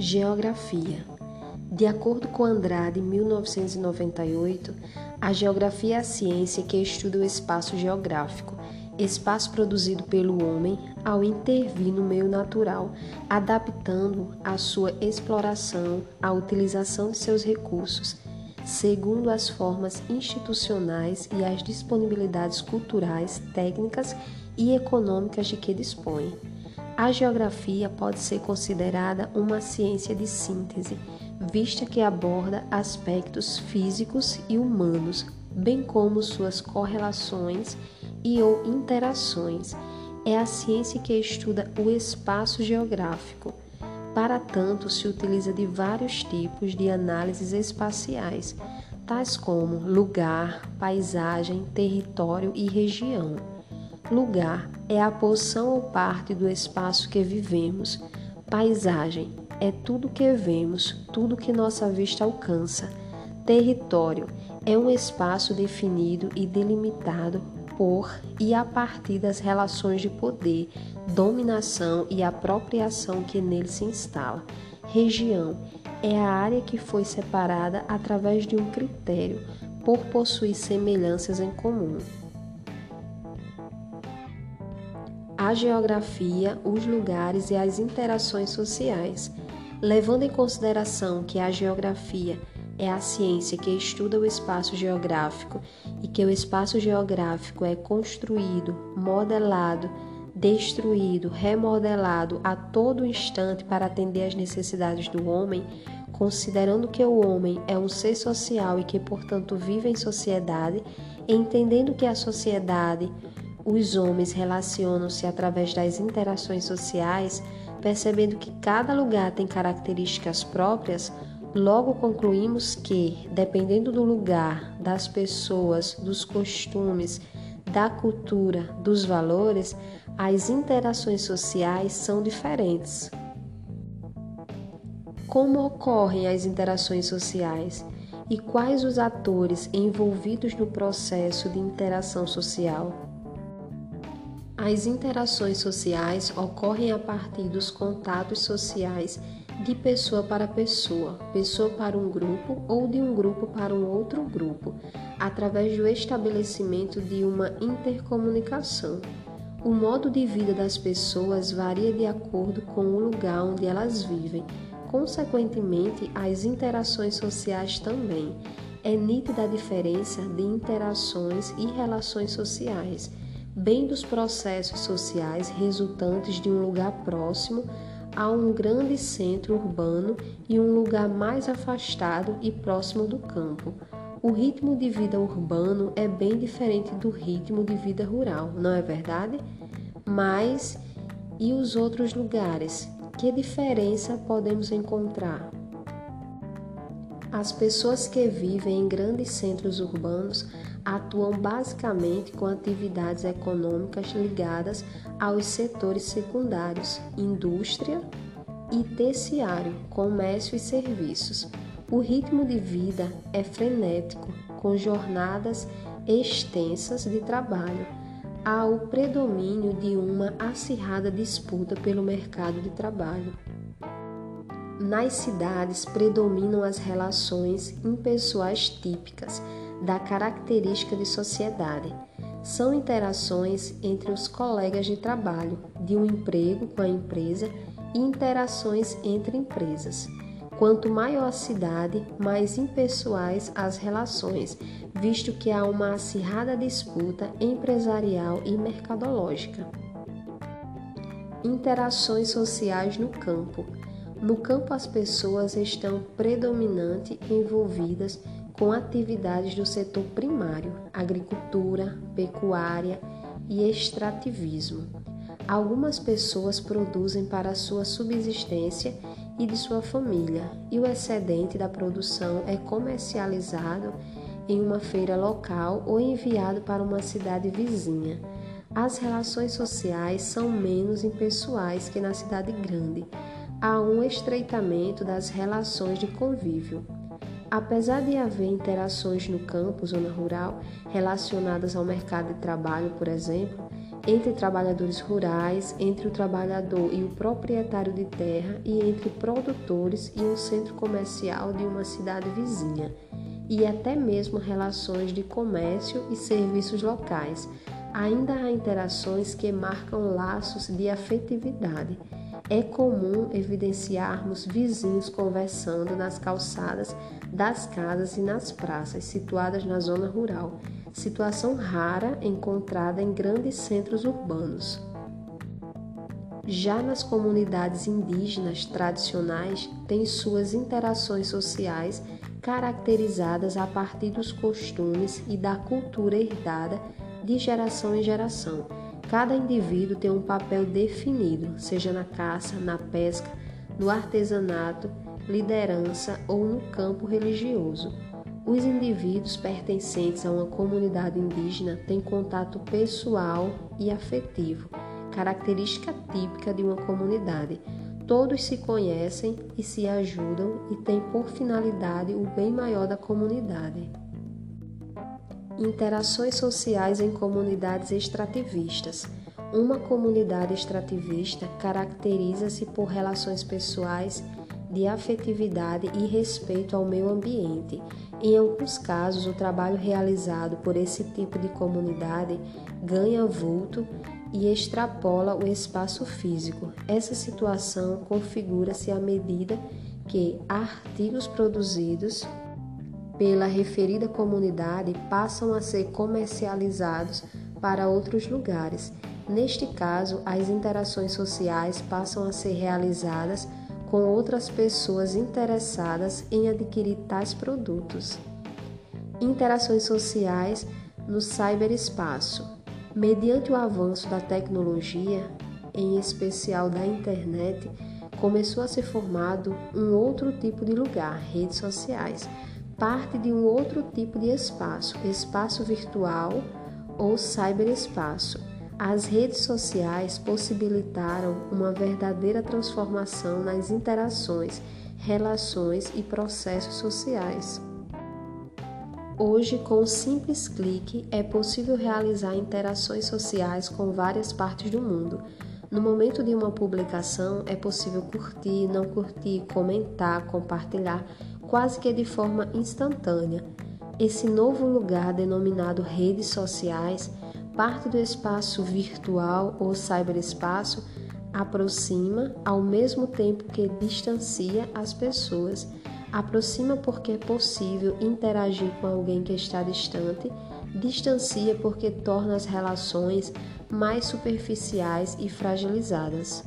Geografia. De acordo com Andrade, 1998, a geografia é a ciência que estuda o espaço geográfico, espaço produzido pelo homem ao intervir no meio natural, adaptando a sua exploração à utilização de seus recursos, segundo as formas institucionais e as disponibilidades culturais, técnicas e econômicas de que dispõe. A geografia pode ser considerada uma ciência de síntese, vista que aborda aspectos físicos e humanos, bem como suas correlações e ou interações. É a ciência que estuda o espaço geográfico. Para tanto, se utiliza de vários tipos de análises espaciais, tais como lugar, paisagem, território e região. Lugar é a porção ou parte do espaço que vivemos. Paisagem é tudo que vemos, tudo que nossa vista alcança. Território é um espaço definido e delimitado por e a partir das relações de poder, dominação e apropriação que nele se instala. Região é a área que foi separada através de um critério por possuir semelhanças em comum. A geografia, os lugares e as interações sociais, levando em consideração que a geografia é a ciência que estuda o espaço geográfico e que o espaço geográfico é construído, modelado, destruído, remodelado a todo instante para atender às necessidades do homem, considerando que o homem é um ser social e que, portanto, vive em sociedade, entendendo que a sociedade, os homens relacionam-se através das interações sociais, percebendo que cada lugar tem características próprias, logo concluímos que, dependendo do lugar, das pessoas, dos costumes, da cultura, dos valores, as interações sociais são diferentes. Como ocorrem as interações sociais e quais os atores envolvidos no processo de interação social? As interações sociais ocorrem a partir dos contatos sociais de pessoa para pessoa, pessoa para um grupo ou de um grupo para um outro grupo, através do estabelecimento de uma intercomunicação. O modo de vida das pessoas varia de acordo com o lugar onde elas vivem. Consequentemente, as interações sociais também. É nítida a diferença de interações e relações sociais bem dos processos sociais resultantes de um lugar próximo a um grande centro urbano e um lugar mais afastado e próximo do campo. O ritmo de vida urbano é bem diferente do ritmo de vida rural, não é verdade? Mas e os outros lugares? Que diferença podemos encontrar? As pessoas que vivem em grandes centros urbanos atuam basicamente com atividades econômicas ligadas aos setores secundários, indústria e terciário, comércio e serviços. O ritmo de vida é frenético, com jornadas extensas de trabalho. Há o predomínio de uma acirrada disputa pelo mercado de trabalho. Nas cidades predominam as relações impessoais típicas da característica de sociedade. São interações entre os colegas de trabalho, de um emprego com a empresa e interações entre empresas. Quanto maior a cidade, mais impessoais as relações, visto que há uma acirrada disputa empresarial e mercadológica. Interações sociais no campo. No campo, as pessoas estão predominante envolvidas com atividades do setor primário, agricultura, pecuária e extrativismo. Algumas pessoas produzem para sua subsistência e de sua família, e o excedente da produção é comercializado em uma feira local ou enviado para uma cidade vizinha. As relações sociais são menos impessoais que na cidade grande há um estreitamento das relações de convívio. Apesar de haver interações no campo, zona rural, relacionadas ao mercado de trabalho, por exemplo, entre trabalhadores rurais, entre o trabalhador e o proprietário de terra e entre produtores e um centro comercial de uma cidade vizinha, e até mesmo relações de comércio e serviços locais. Ainda há interações que marcam laços de afetividade. É comum evidenciarmos vizinhos conversando nas calçadas das casas e nas praças situadas na zona rural situação rara encontrada em grandes centros urbanos. Já nas comunidades indígenas tradicionais, tem suas interações sociais caracterizadas a partir dos costumes e da cultura herdada de geração em geração. Cada indivíduo tem um papel definido, seja na caça, na pesca, no artesanato, liderança ou no campo religioso. Os indivíduos pertencentes a uma comunidade indígena têm contato pessoal e afetivo, característica típica de uma comunidade. Todos se conhecem e se ajudam e têm por finalidade o bem maior da comunidade. Interações sociais em comunidades extrativistas. Uma comunidade extrativista caracteriza-se por relações pessoais de afetividade e respeito ao meio ambiente. Em alguns casos, o trabalho realizado por esse tipo de comunidade ganha vulto e extrapola o espaço físico. Essa situação configura-se à medida que artigos produzidos pela referida comunidade passam a ser comercializados para outros lugares. Neste caso, as interações sociais passam a ser realizadas com outras pessoas interessadas em adquirir tais produtos. Interações sociais no cyberespaço. Mediante o avanço da tecnologia, em especial da internet, começou a ser formado um outro tipo de lugar, redes sociais, parte de um outro tipo de espaço, espaço virtual ou cyberespaço as redes sociais possibilitaram uma verdadeira transformação nas interações, relações e processos sociais. Hoje, com um simples clique, é possível realizar interações sociais com várias partes do mundo. No momento de uma publicação, é possível curtir, não curtir, comentar, compartilhar, quase que de forma instantânea. Esse novo lugar, denominado redes sociais, parte do espaço virtual ou cyberespaço aproxima ao mesmo tempo que distancia as pessoas. Aproxima porque é possível interagir com alguém que está distante, distancia porque torna as relações mais superficiais e fragilizadas.